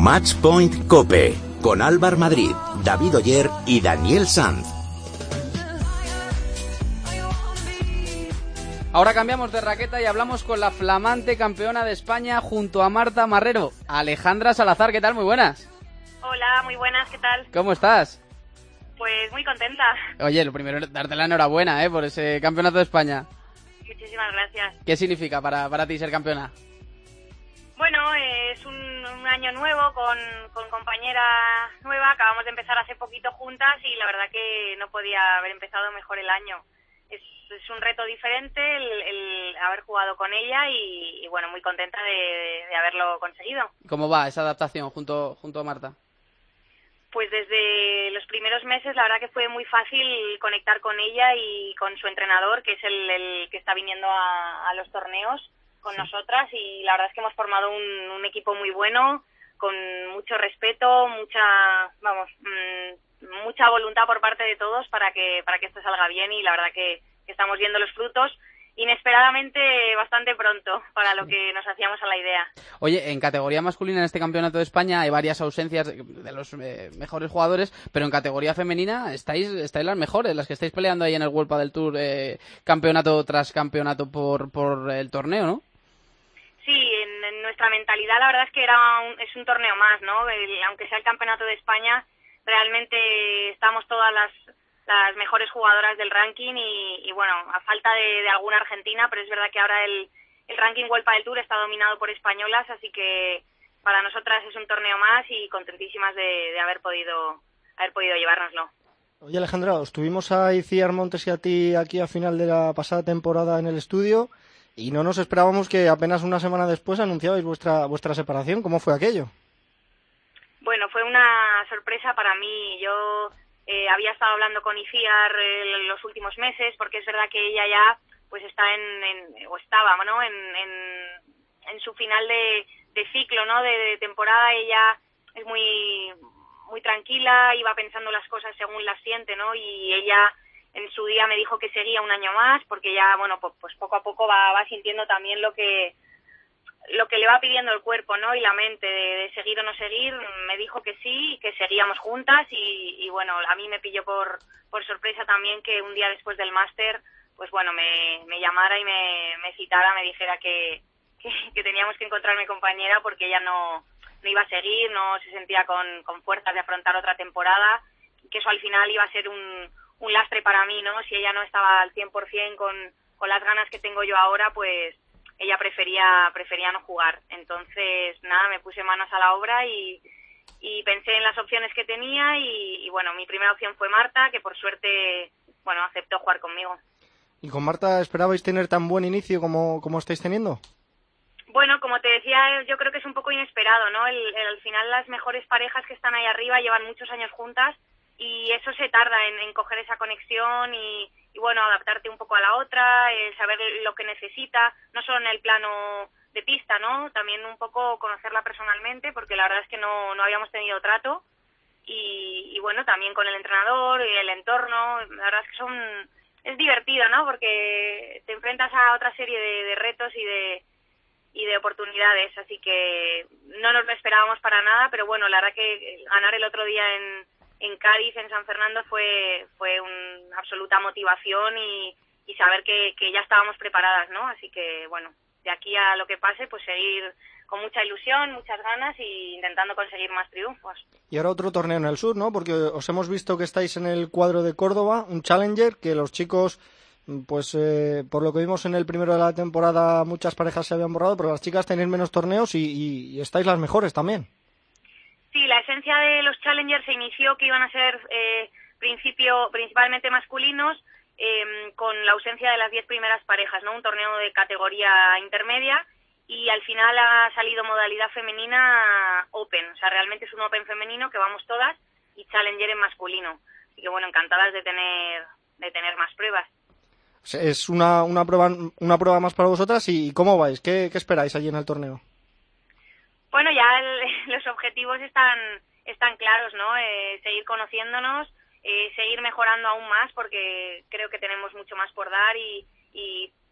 Matchpoint Cope con Álvar Madrid, David Oyer y Daniel Sanz. Ahora cambiamos de raqueta y hablamos con la flamante campeona de España junto a Marta Marrero, Alejandra Salazar. ¿Qué tal? Muy buenas. Hola, muy buenas, ¿qué tal? ¿Cómo estás? Pues muy contenta. Oye, lo primero es darte la enhorabuena ¿eh? por ese campeonato de España. Muchísimas gracias. ¿Qué significa para, para ti ser campeona? Bueno, es un, un año nuevo con, con compañera nueva. Acabamos de empezar hace poquito juntas y la verdad que no podía haber empezado mejor el año. Es, es un reto diferente el, el haber jugado con ella y, y bueno, muy contenta de, de haberlo conseguido. ¿Cómo va esa adaptación junto, junto a Marta? Pues desde los primeros meses la verdad que fue muy fácil conectar con ella y con su entrenador, que es el, el que está viniendo a, a los torneos con nosotras y la verdad es que hemos formado un, un equipo muy bueno, con mucho respeto, mucha, vamos, mmm, mucha voluntad por parte de todos para que para que esto salga bien y la verdad que, que estamos viendo los frutos inesperadamente bastante pronto para lo que nos hacíamos a la idea. Oye, en categoría masculina en este campeonato de España hay varias ausencias de los eh, mejores jugadores, pero en categoría femenina estáis, estáis las mejores, las que estáis peleando ahí en el World del Tour, eh, campeonato tras campeonato por, por el torneo, ¿no? Nuestra mentalidad la verdad es que era un, es un torneo más, ¿no? Aunque sea el campeonato de España, realmente estamos todas las las mejores jugadoras del ranking y, y bueno, a falta de, de, alguna argentina, pero es verdad que ahora el, el ranking World del Tour está dominado por españolas, así que para nosotras es un torneo más y contentísimas de, de haber podido haber podido llevárnoslo. Oye Alejandra, os tuvimos a Iciar Montes y a ti aquí a final de la pasada temporada en el estudio y no nos esperábamos que apenas una semana después anunciabais vuestra vuestra separación. ¿Cómo fue aquello? Bueno, fue una sorpresa para mí. Yo eh, había estado hablando con Iciar eh, los últimos meses porque es verdad que ella ya pues está en, o estaba no en, en, su final de, ciclo no de, de, temporada ella es muy muy tranquila iba pensando las cosas según las siente no y ella en su día me dijo que seguía un año más porque ya bueno pues, poco a poco va, va sintiendo también lo que lo que le va pidiendo el cuerpo, ¿no? Y la mente de, seguir o no seguir, me dijo que sí, que seguíamos juntas y, y bueno, a mí me pilló por, por sorpresa también que un día después del máster, pues bueno, me, me llamara y me, me citara, me dijera que, que, que teníamos que encontrar mi compañera porque ella no, no iba a seguir, no se sentía con, con fuerzas de afrontar otra temporada, que eso al final iba a ser un, un lastre para mí, ¿no? Si ella no estaba al 100% con, con las ganas que tengo yo ahora, pues ella prefería prefería no jugar. Entonces, nada, me puse manos a la obra y, y pensé en las opciones que tenía y, y, bueno, mi primera opción fue Marta, que por suerte, bueno, aceptó jugar conmigo. ¿Y con Marta esperabais tener tan buen inicio como, como estáis teniendo? Bueno, como te decía, yo creo que es un poco inesperado, ¿no? El, el, al final las mejores parejas que están ahí arriba llevan muchos años juntas y eso se tarda en, coger esa conexión y, y bueno, adaptarte un poco a la otra, eh, saber lo que necesita, no solo en el plano de pista, ¿no? También un poco conocerla personalmente, porque la verdad es que no, no habíamos tenido trato. Y, y bueno, también con el entrenador y el entorno, la verdad es que son es divertido, ¿no? Porque te enfrentas a otra serie de, de retos y de y de oportunidades, así que no nos lo esperábamos para nada, pero bueno, la verdad que ganar el otro día en en Cádiz, en San Fernando, fue, fue una absoluta motivación y, saber que, que ya estábamos preparadas, ¿no? Así que, bueno, de aquí a lo que pase, pues seguir con mucha ilusión, muchas ganas y intentando conseguir más triunfos. Y ahora otro torneo en el sur, ¿no? Porque os hemos visto que estáis en el cuadro de Córdoba, un Challenger, que los chicos, pues eh, por lo que vimos en el primero de la temporada, muchas parejas se habían borrado, pero las chicas tenéis menos torneos y, y estáis las mejores también. Sí, la esencia de los Challengers se inició que iban a ser eh, principio, principalmente masculinos, eh, con la ausencia de las diez primeras parejas, ¿no? Un torneo de categoría intermedia y al final ha salido modalidad femenina Open, o sea, realmente es un Open femenino que vamos todas y Challenger en masculino. Así que bueno, encantadas de tener de tener más pruebas. Es una, una prueba una prueba más para vosotras y ¿cómo vais? ¿Qué, qué esperáis allí en el torneo? Bueno, ya el, los objetivos están están claros, ¿no? Eh, seguir conociéndonos, eh, seguir mejorando aún más porque creo que tenemos mucho más por dar y,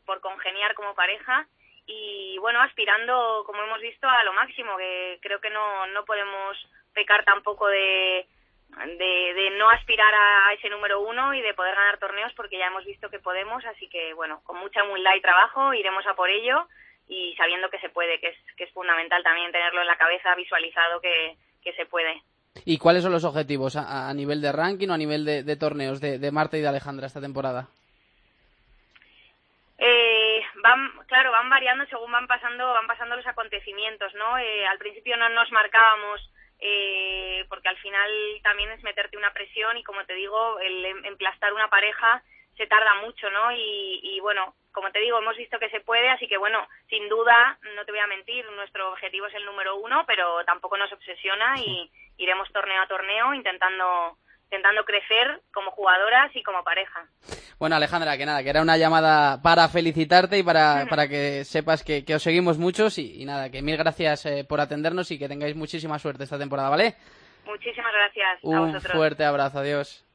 por congeniar como pareja. Y bueno, aspirando, como hemos visto, a lo máximo, que creo que no, no podemos pecar tampoco de, de, de, no aspirar a ese número uno y de poder ganar torneos porque ya hemos visto que podemos, así que bueno, con mucha humildad y trabajo iremos a por ello y sabiendo que se puede, que es, que es fundamental también tenerlo en la cabeza visualizado que, que se puede. ¿Y cuáles son los objetivos a, a nivel de ranking o a nivel de, de torneos de, de, Marta y de Alejandra esta temporada? Eh, van, claro, van variando según van pasando, van pasando los acontecimientos, ¿no? Eh, al principio no nos marcábamos eh, porque al final también es meterte una presión y como te digo, el em, emplastar una pareja se tarda mucho, ¿no? Y, y, bueno, como te digo, hemos visto que se puede, así que bueno, sin duda, no te voy a mentir, nuestro objetivo es el número uno, pero tampoco nos obsesiona y iremos torneo a torneo intentando intentando crecer como jugadoras y como pareja. Bueno, Alejandra, que nada, que era una llamada para felicitarte y para, para que sepas que, que os seguimos muchos y, y, nada, que mil gracias eh, por atendernos y que tengáis muchísima suerte esta temporada, ¿vale? Muchísimas gracias Un a vosotros. fuerte abrazo, adiós.